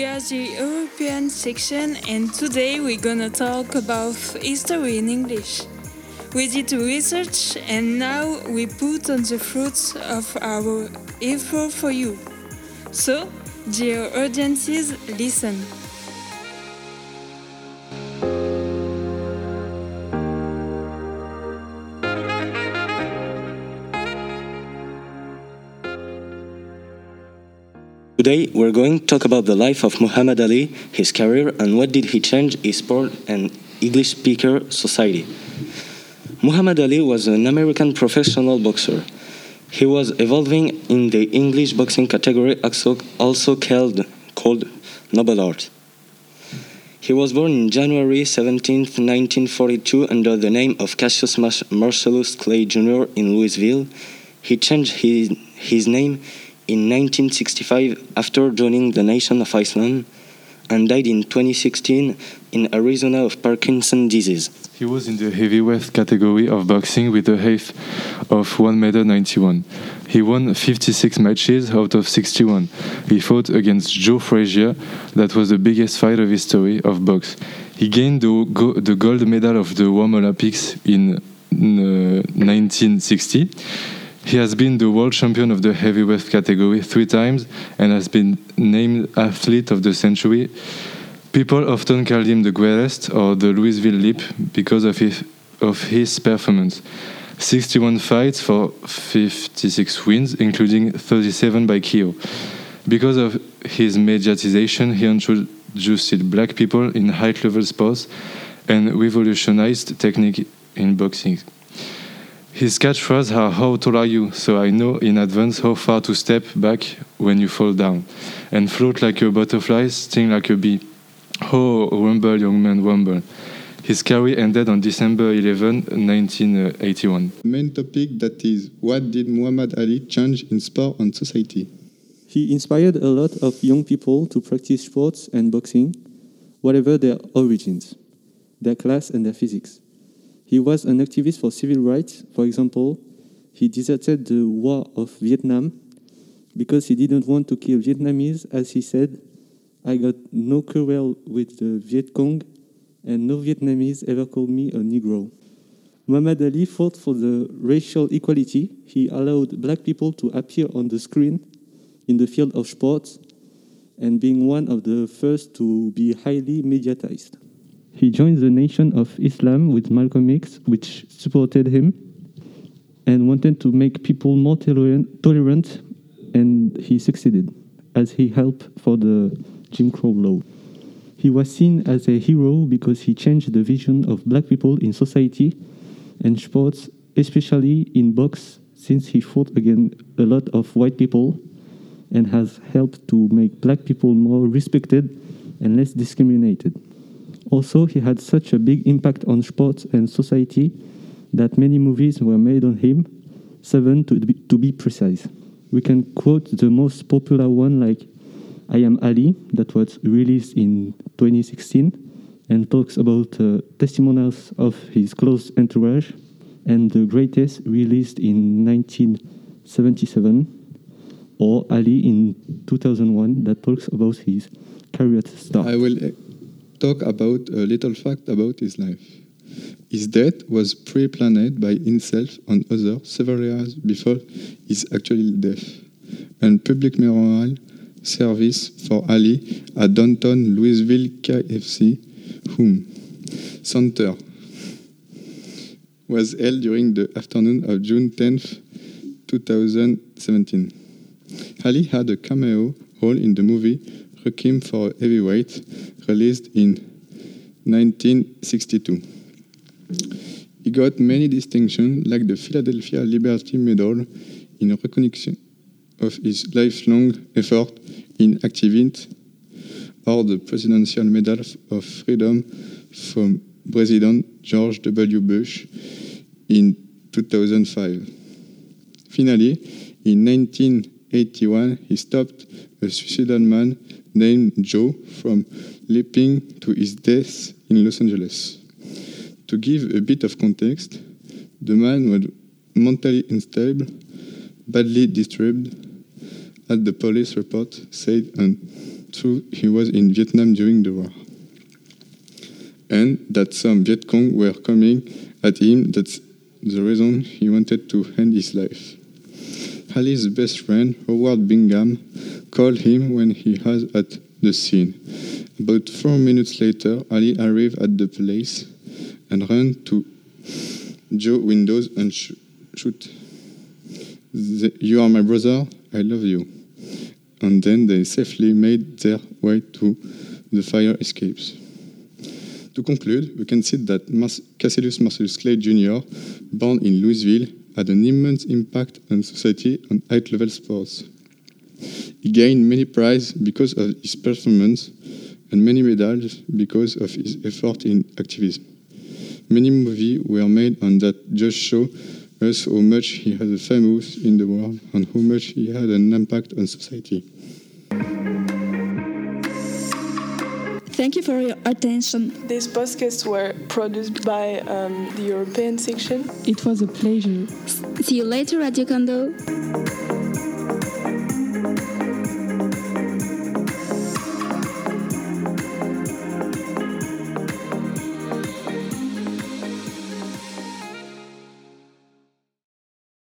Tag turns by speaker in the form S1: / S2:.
S1: We are the European section, and today we're gonna talk about history in English. We did research, and now we put on the fruits of our effort for you. So, dear audiences, listen.
S2: Today, we're going to talk about the life of Muhammad Ali, his career, and what did he change his sport and English speaker society. Muhammad Ali was an American professional boxer. He was evolving in the English boxing category, also, called, called noble art. He was born in January 17, 1942, under the name of Cassius Marcellus Clay Jr. in Louisville. He changed his, his name in 1965 after joining the Nation of Islam and died in 2016 in Arizona of Parkinson's disease.
S3: He was in the heavyweight category of boxing with a height of 1 meter 91. He won 56 matches out of 61. He fought against Joe Frazier, that was the biggest fight of history of box. He gained the, go the gold medal of the Rome Olympics in uh, 1960. He has been the world champion of the heavyweight category three times and has been named Athlete of the Century. People often call him the greatest or the Louisville Lip because of his, of his performance. 61 fights for 56 wins, including 37 by KO. Because of his mediatization, he introduced black people in high level sports and revolutionized technique in boxing. His catchphrase are how tall are you, so I know in advance how far to step back when you fall down. And float like a butterfly, sting like a bee. Oh, rumble, young man, rumble. His career ended on December 11, 1981.
S4: Main topic that is what did Muhammad Ali change in sport and society?
S5: He inspired a lot of young people to practice sports and boxing, whatever their origins, their class and their physics. He was an activist for civil rights. For example, he deserted the war of Vietnam because he didn't want to kill Vietnamese. As he said, I got no quarrel with the Viet Cong, and no Vietnamese ever called me a Negro. Muhammad Ali fought for the racial equality. He allowed black people to appear on the screen in the field of sports and being one of the first to be highly mediatized. He joined the Nation of Islam with Malcolm X, which supported him and wanted to make people more tolerant, and he succeeded as he helped for the Jim Crow law. He was seen as a hero because he changed the vision of black people in society and sports, especially in box, since he fought against a lot of white people and has helped to make black people more respected and less discriminated. Also, he had such a big impact on sports and society that many movies were made on him, seven to be, to be precise. We can quote the most popular one like I Am Ali, that was released in 2016 and talks about uh, testimonials of his close entourage, and The Greatest, released in 1977, or Ali in 2001, that talks about his career start.
S4: I will talk about a little fact about his life. His death was pre-planned by himself and others several years before his actual death. And public memorial service for Ali at downtown Louisville KFC Yum! Center was held during the afternoon of June 10, 2017. Ali had a cameo role in the movie Requiem for Heavyweight, released in 1962. He got many distinctions, like the Philadelphia Liberty Medal, in recognition of his lifelong effort in activism, or the Presidential Medal of Freedom from President George W. Bush in 2005. Finally, in 1981, he stopped a suicidal man named Joe from leaping to his death in Los Angeles. To give a bit of context, the man was mentally unstable, badly disturbed, as the police report said, and through he was in Vietnam during the war. And that some Viet Cong were coming at him, that's the reason he wanted to end his life. Ali's best friend, Howard Bingham, called him when he was at the scene. About four minutes later, Ali arrived at the place and ran to Joe windows and sh- shoot. The, you are my brother, I love you. And then they safely made their way to the fire escapes. To conclude, we can see that Cassius Marcellus Clay Jr., born in Louisville, had an immense impact on society and high-level sports. He gained many prizes because of his performance and many medals because of his effort in activism. Many movies were made on that just show us how much he was famous in the world and how much he had an impact on society.
S6: Thank you for your attention.
S7: These podcasts were produced by um, the European section.
S8: It was a pleasure.
S6: See you later, Radio Kondo.